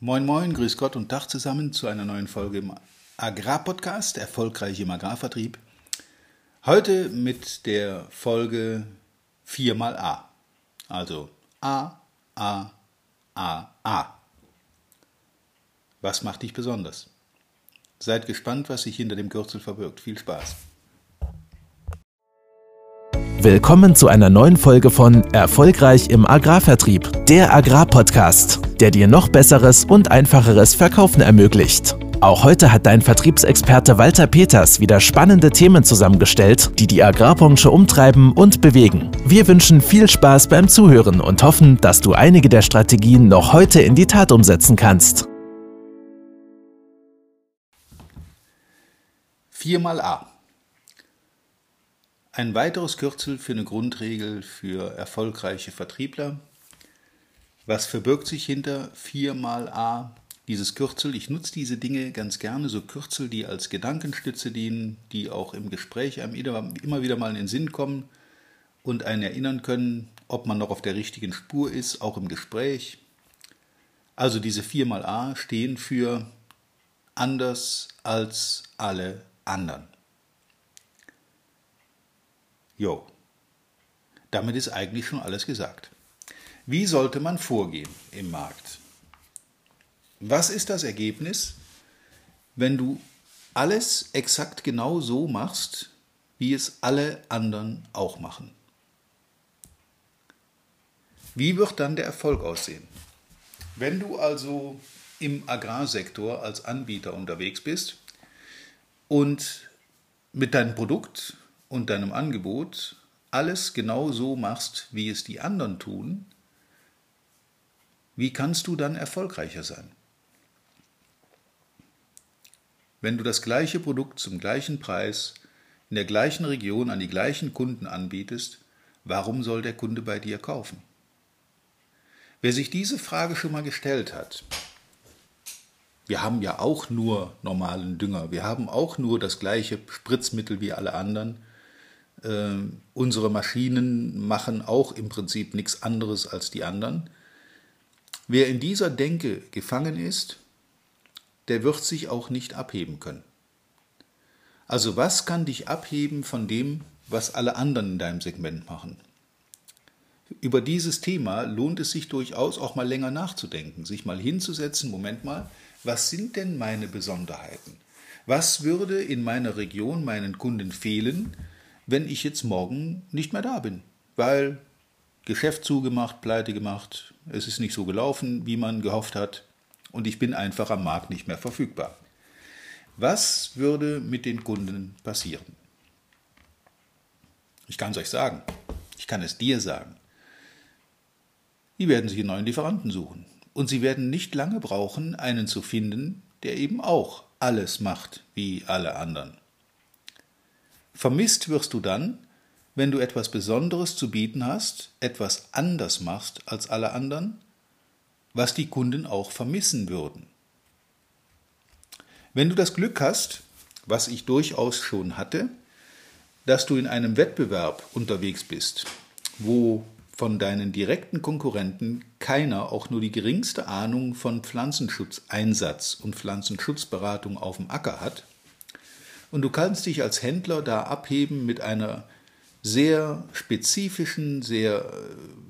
Moin Moin, Grüß Gott und Tag zusammen zu einer neuen Folge im Agrarpodcast, erfolgreich im Agrarvertrieb. Heute mit der Folge 4 mal A. Also A, A, A, A. Was macht dich besonders? Seid gespannt, was sich hinter dem Kürzel verbirgt. Viel Spaß. Willkommen zu einer neuen Folge von Erfolgreich im Agrarvertrieb, der Agrarpodcast, der dir noch besseres und einfacheres Verkaufen ermöglicht. Auch heute hat dein Vertriebsexperte Walter Peters wieder spannende Themen zusammengestellt, die die Agrarbranche umtreiben und bewegen. Wir wünschen viel Spaß beim Zuhören und hoffen, dass du einige der Strategien noch heute in die Tat umsetzen kannst. 4 mal A. Ein weiteres Kürzel für eine Grundregel für erfolgreiche Vertriebler. Was verbirgt sich hinter 4 mal A? Dieses Kürzel, ich nutze diese Dinge ganz gerne, so Kürzel, die als Gedankenstütze dienen, die auch im Gespräch einem immer wieder mal in den Sinn kommen und einen erinnern können, ob man noch auf der richtigen Spur ist, auch im Gespräch. Also diese 4 mal A stehen für anders als alle anderen. Jo, damit ist eigentlich schon alles gesagt. Wie sollte man vorgehen im Markt? Was ist das Ergebnis, wenn du alles exakt genau so machst, wie es alle anderen auch machen? Wie wird dann der Erfolg aussehen? Wenn du also im Agrarsektor als Anbieter unterwegs bist und mit deinem Produkt und deinem Angebot alles genau so machst, wie es die anderen tun, wie kannst du dann erfolgreicher sein? Wenn du das gleiche Produkt zum gleichen Preis in der gleichen Region an die gleichen Kunden anbietest, warum soll der Kunde bei dir kaufen? Wer sich diese Frage schon mal gestellt hat, wir haben ja auch nur normalen Dünger, wir haben auch nur das gleiche Spritzmittel wie alle anderen, äh, unsere Maschinen machen auch im Prinzip nichts anderes als die anderen. Wer in dieser Denke gefangen ist, der wird sich auch nicht abheben können. Also was kann dich abheben von dem, was alle anderen in deinem Segment machen? Über dieses Thema lohnt es sich durchaus auch mal länger nachzudenken, sich mal hinzusetzen, Moment mal, was sind denn meine Besonderheiten? Was würde in meiner Region meinen Kunden fehlen, wenn ich jetzt morgen nicht mehr da bin, weil Geschäft zugemacht, pleite gemacht, es ist nicht so gelaufen, wie man gehofft hat und ich bin einfach am Markt nicht mehr verfügbar. Was würde mit den Kunden passieren? Ich kann es euch sagen. Ich kann es dir sagen. Die werden sich einen neuen Lieferanten suchen. Und sie werden nicht lange brauchen, einen zu finden, der eben auch alles macht wie alle anderen. Vermisst wirst du dann, wenn du etwas Besonderes zu bieten hast, etwas anders machst als alle anderen, was die Kunden auch vermissen würden. Wenn du das Glück hast, was ich durchaus schon hatte, dass du in einem Wettbewerb unterwegs bist, wo von deinen direkten Konkurrenten keiner auch nur die geringste Ahnung von Pflanzenschutzeinsatz und Pflanzenschutzberatung auf dem Acker hat, und du kannst dich als Händler da abheben mit einer sehr spezifischen, sehr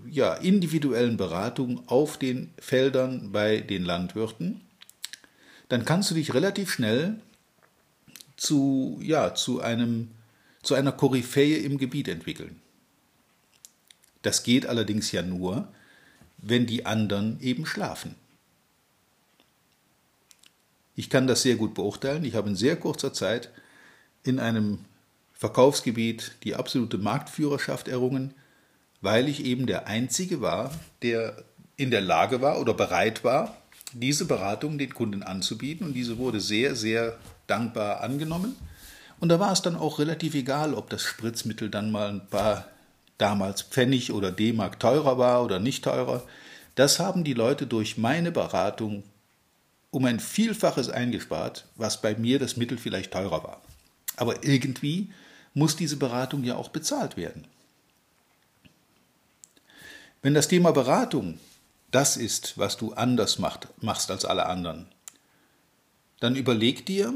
ja, individuellen Beratung auf den Feldern bei den Landwirten, dann kannst du dich relativ schnell zu, ja, zu, einem, zu einer Koryphäe im Gebiet entwickeln. Das geht allerdings ja nur, wenn die anderen eben schlafen. Ich kann das sehr gut beurteilen. Ich habe in sehr kurzer Zeit in einem Verkaufsgebiet die absolute Marktführerschaft errungen, weil ich eben der Einzige war, der in der Lage war oder bereit war, diese Beratung den Kunden anzubieten. Und diese wurde sehr, sehr dankbar angenommen. Und da war es dann auch relativ egal, ob das Spritzmittel dann mal ein paar damals Pfennig oder D-Mark teurer war oder nicht teurer. Das haben die Leute durch meine Beratung um ein Vielfaches eingespart, was bei mir das Mittel vielleicht teurer war. Aber irgendwie muss diese Beratung ja auch bezahlt werden. Wenn das Thema Beratung das ist, was du anders macht, machst als alle anderen, dann überleg dir,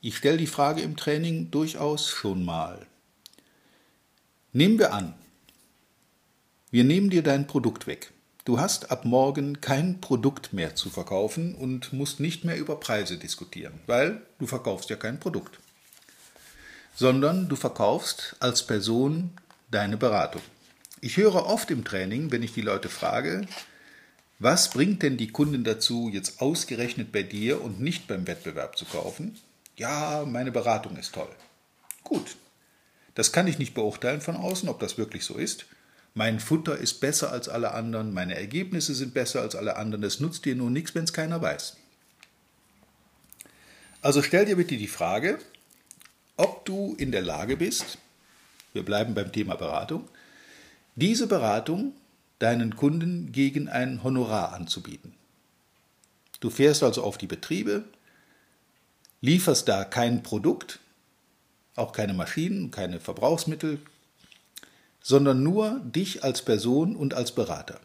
ich stelle die Frage im Training durchaus schon mal. Nehmen wir an, wir nehmen dir dein Produkt weg. Du hast ab morgen kein Produkt mehr zu verkaufen und musst nicht mehr über Preise diskutieren, weil du verkaufst ja kein Produkt, sondern du verkaufst als Person deine Beratung. Ich höre oft im Training, wenn ich die Leute frage, was bringt denn die Kunden dazu, jetzt ausgerechnet bei dir und nicht beim Wettbewerb zu kaufen? Ja, meine Beratung ist toll. Gut, das kann ich nicht beurteilen von außen, ob das wirklich so ist. Mein Futter ist besser als alle anderen, meine Ergebnisse sind besser als alle anderen, es nutzt dir nur nichts, wenn es keiner weiß. Also stell dir bitte die Frage, ob du in der Lage bist, wir bleiben beim Thema Beratung, diese Beratung deinen Kunden gegen ein Honorar anzubieten. Du fährst also auf die Betriebe, lieferst da kein Produkt, auch keine Maschinen, keine Verbrauchsmittel, sondern nur dich als Person und als Berater.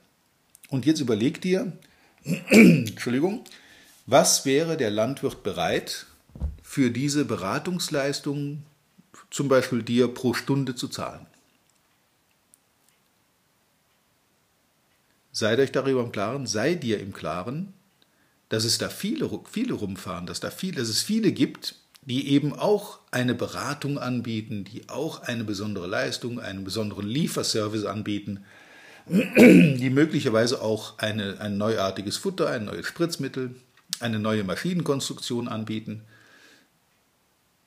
Und jetzt überleg dir, Entschuldigung, was wäre der Landwirt bereit, für diese Beratungsleistung zum Beispiel dir pro Stunde zu zahlen? Seid euch darüber im Klaren, sei dir im Klaren, dass es da viele, viele rumfahren, dass, da viel, dass es viele gibt, die eben auch eine Beratung anbieten, die auch eine besondere Leistung, einen besonderen Lieferservice anbieten, die möglicherweise auch eine, ein neuartiges Futter, ein neues Spritzmittel, eine neue Maschinenkonstruktion anbieten.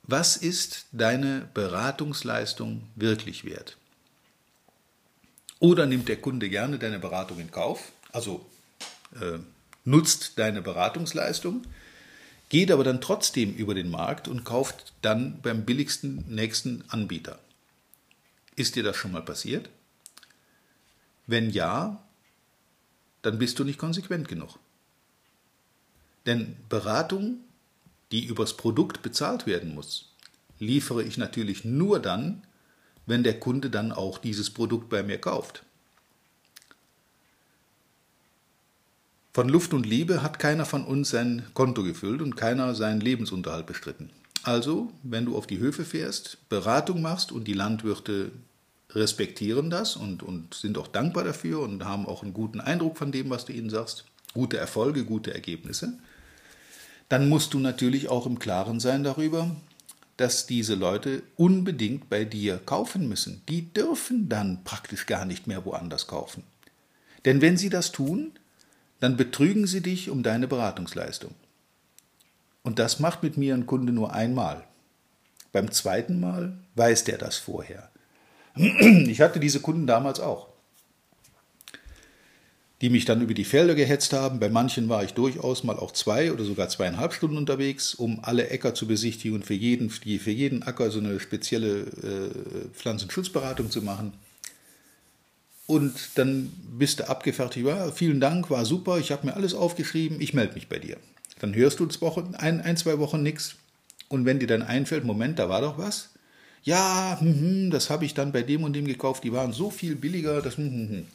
Was ist deine Beratungsleistung wirklich wert? Oder nimmt der Kunde gerne deine Beratung in Kauf, also äh, nutzt deine Beratungsleistung, geht aber dann trotzdem über den Markt und kauft dann beim billigsten nächsten Anbieter. Ist dir das schon mal passiert? Wenn ja, dann bist du nicht konsequent genug. Denn Beratung, die übers Produkt bezahlt werden muss, liefere ich natürlich nur dann, wenn der Kunde dann auch dieses Produkt bei mir kauft. Von Luft und Liebe hat keiner von uns sein Konto gefüllt und keiner seinen Lebensunterhalt bestritten. Also, wenn du auf die Höfe fährst, Beratung machst und die Landwirte respektieren das und, und sind auch dankbar dafür und haben auch einen guten Eindruck von dem, was du ihnen sagst, gute Erfolge, gute Ergebnisse, dann musst du natürlich auch im Klaren sein darüber, dass diese Leute unbedingt bei dir kaufen müssen. Die dürfen dann praktisch gar nicht mehr woanders kaufen. Denn wenn sie das tun, dann betrügen sie dich um deine Beratungsleistung. Und das macht mit mir ein Kunde nur einmal. Beim zweiten Mal weiß der das vorher. Ich hatte diese Kunden damals auch, die mich dann über die Felder gehetzt haben. Bei manchen war ich durchaus mal auch zwei oder sogar zweieinhalb Stunden unterwegs, um alle Äcker zu besichtigen und für jeden, für jeden Acker so eine spezielle äh, Pflanzenschutzberatung zu machen. Und dann bist du abgefertigt, ja, vielen Dank, war super, ich habe mir alles aufgeschrieben, ich melde mich bei dir. Dann hörst du Wochen, ein, ein, zwei Wochen nichts. Und wenn dir dann einfällt, Moment, da war doch was. Ja, hm, hm, das habe ich dann bei dem und dem gekauft, die waren so viel billiger. Das, hm, hm, hm.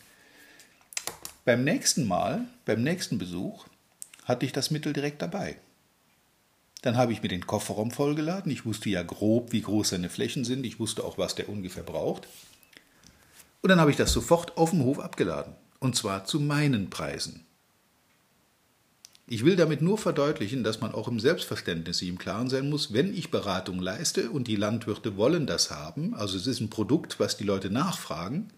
Beim nächsten Mal, beim nächsten Besuch, hatte ich das Mittel direkt dabei. Dann habe ich mir den Kofferraum vollgeladen. Ich wusste ja grob, wie groß seine Flächen sind. Ich wusste auch, was der ungefähr braucht. Und dann habe ich das sofort auf dem Hof abgeladen. Und zwar zu meinen Preisen. Ich will damit nur verdeutlichen, dass man auch im Selbstverständnis sich im Klaren sein muss, wenn ich Beratung leiste und die Landwirte wollen das haben, also es ist ein Produkt, was die Leute nachfragen,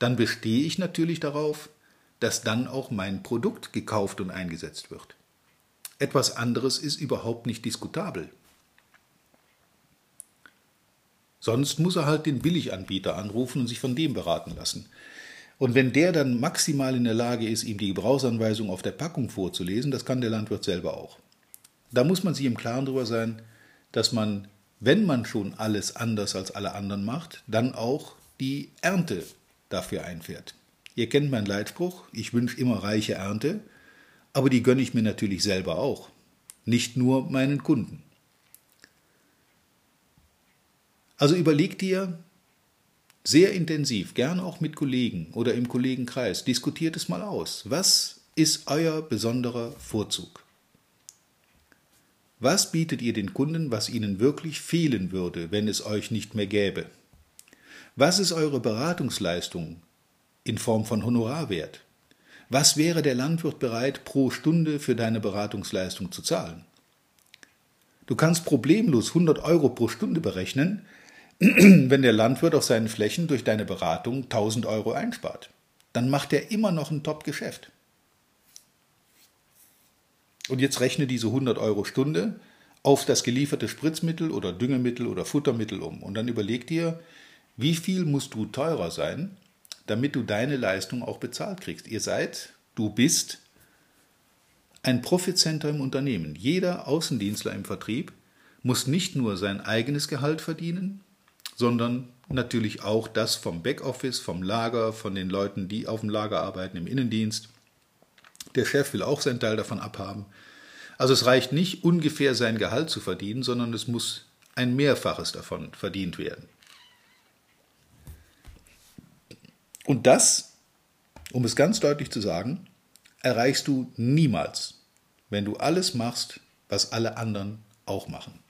dann bestehe ich natürlich darauf, dass dann auch mein Produkt gekauft und eingesetzt wird. Etwas anderes ist überhaupt nicht diskutabel. Sonst muss er halt den Billiganbieter anrufen und sich von dem beraten lassen. Und wenn der dann maximal in der Lage ist, ihm die Gebrauchsanweisung auf der Packung vorzulesen, das kann der Landwirt selber auch. Da muss man sich im Klaren darüber sein, dass man, wenn man schon alles anders als alle anderen macht, dann auch die Ernte dafür einfährt. Ihr kennt meinen Leitspruch, ich wünsche immer reiche Ernte, aber die gönne ich mir natürlich selber auch, nicht nur meinen Kunden. Also überleg dir, sehr intensiv, gerne auch mit Kollegen oder im Kollegenkreis, diskutiert es mal aus. Was ist euer besonderer Vorzug? Was bietet ihr den Kunden, was ihnen wirklich fehlen würde, wenn es euch nicht mehr gäbe? Was ist eure Beratungsleistung in Form von Honorarwert? Was wäre der Landwirt bereit, pro Stunde für deine Beratungsleistung zu zahlen? Du kannst problemlos 100 Euro pro Stunde berechnen, wenn der Landwirt auf seinen Flächen durch deine Beratung 1000 Euro einspart. Dann macht er immer noch ein Top-Geschäft. Und jetzt rechne diese 100 Euro Stunde auf das gelieferte Spritzmittel oder Düngemittel oder Futtermittel um. Und dann überleg dir, wie viel musst du teurer sein, damit du deine Leistung auch bezahlt kriegst. Ihr seid, du bist ein Profitcenter im Unternehmen. Jeder Außendienstler im Vertrieb muss nicht nur sein eigenes Gehalt verdienen, sondern natürlich auch das vom Backoffice, vom Lager, von den Leuten, die auf dem Lager arbeiten, im Innendienst. Der Chef will auch seinen Teil davon abhaben. Also es reicht nicht ungefähr sein Gehalt zu verdienen, sondern es muss ein Mehrfaches davon verdient werden. Und das, um es ganz deutlich zu sagen, erreichst du niemals, wenn du alles machst, was alle anderen auch machen.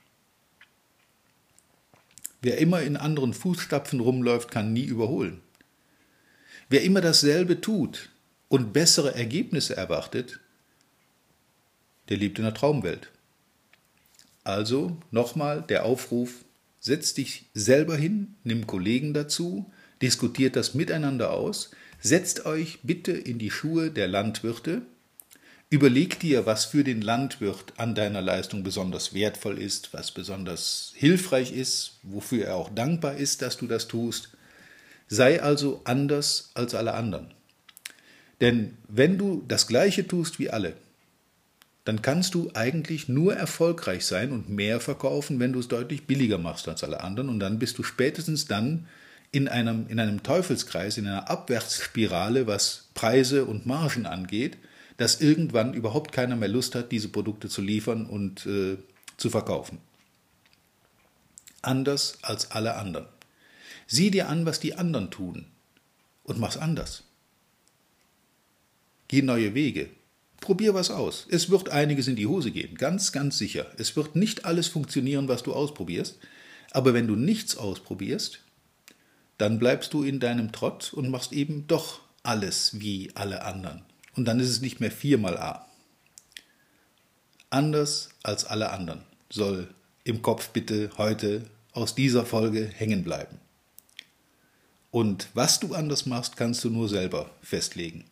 Wer immer in anderen Fußstapfen rumläuft, kann nie überholen. Wer immer dasselbe tut und bessere Ergebnisse erwartet, der lebt in der Traumwelt. Also nochmal der Aufruf, setz dich selber hin, nimm Kollegen dazu, diskutiert das miteinander aus, setzt euch bitte in die Schuhe der Landwirte, überleg dir, was für den Landwirt an deiner Leistung besonders wertvoll ist, was besonders hilfreich ist, wofür er auch dankbar ist, dass du das tust. Sei also anders als alle anderen. Denn wenn du das Gleiche tust wie alle, dann kannst du eigentlich nur erfolgreich sein und mehr verkaufen, wenn du es deutlich billiger machst als alle anderen. Und dann bist du spätestens dann in einem, in einem Teufelskreis, in einer Abwärtsspirale, was Preise und Margen angeht, dass irgendwann überhaupt keiner mehr Lust hat, diese Produkte zu liefern und äh, zu verkaufen. Anders als alle anderen. Sieh dir an, was die anderen tun und mach's anders. Geh neue Wege, Probier was aus. Es wird einiges in die Hose gehen, ganz, ganz sicher. Es wird nicht alles funktionieren, was du ausprobierst. Aber wenn du nichts ausprobierst, dann bleibst du in deinem Trott und machst eben doch alles wie alle anderen. Und dann ist es nicht mehr viermal A. Anders als alle anderen soll im Kopf bitte heute aus dieser Folge hängen bleiben. Und was du anders machst, kannst du nur selber festlegen.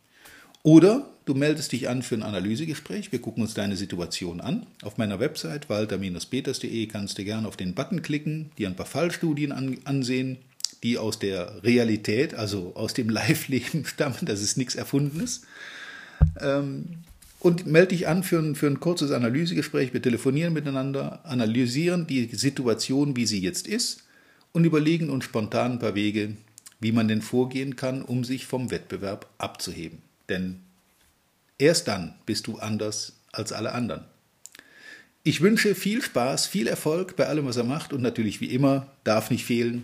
Oder du meldest dich an für ein Analysegespräch. Wir gucken uns deine Situation an. Auf meiner Website walter-peters.de kannst du gerne auf den Button klicken, dir ein paar Fallstudien an, ansehen, die aus der Realität, also aus dem Live-Leben stammen. Das ist nichts Erfundenes. Ähm, und melde dich an für ein, für ein kurzes Analysegespräch. Wir telefonieren miteinander, analysieren die Situation, wie sie jetzt ist und überlegen uns spontan ein paar Wege, wie man denn vorgehen kann, um sich vom Wettbewerb abzuheben. Denn erst dann bist du anders als alle anderen. Ich wünsche viel Spaß, viel Erfolg bei allem, was er macht und natürlich wie immer darf nicht fehlen,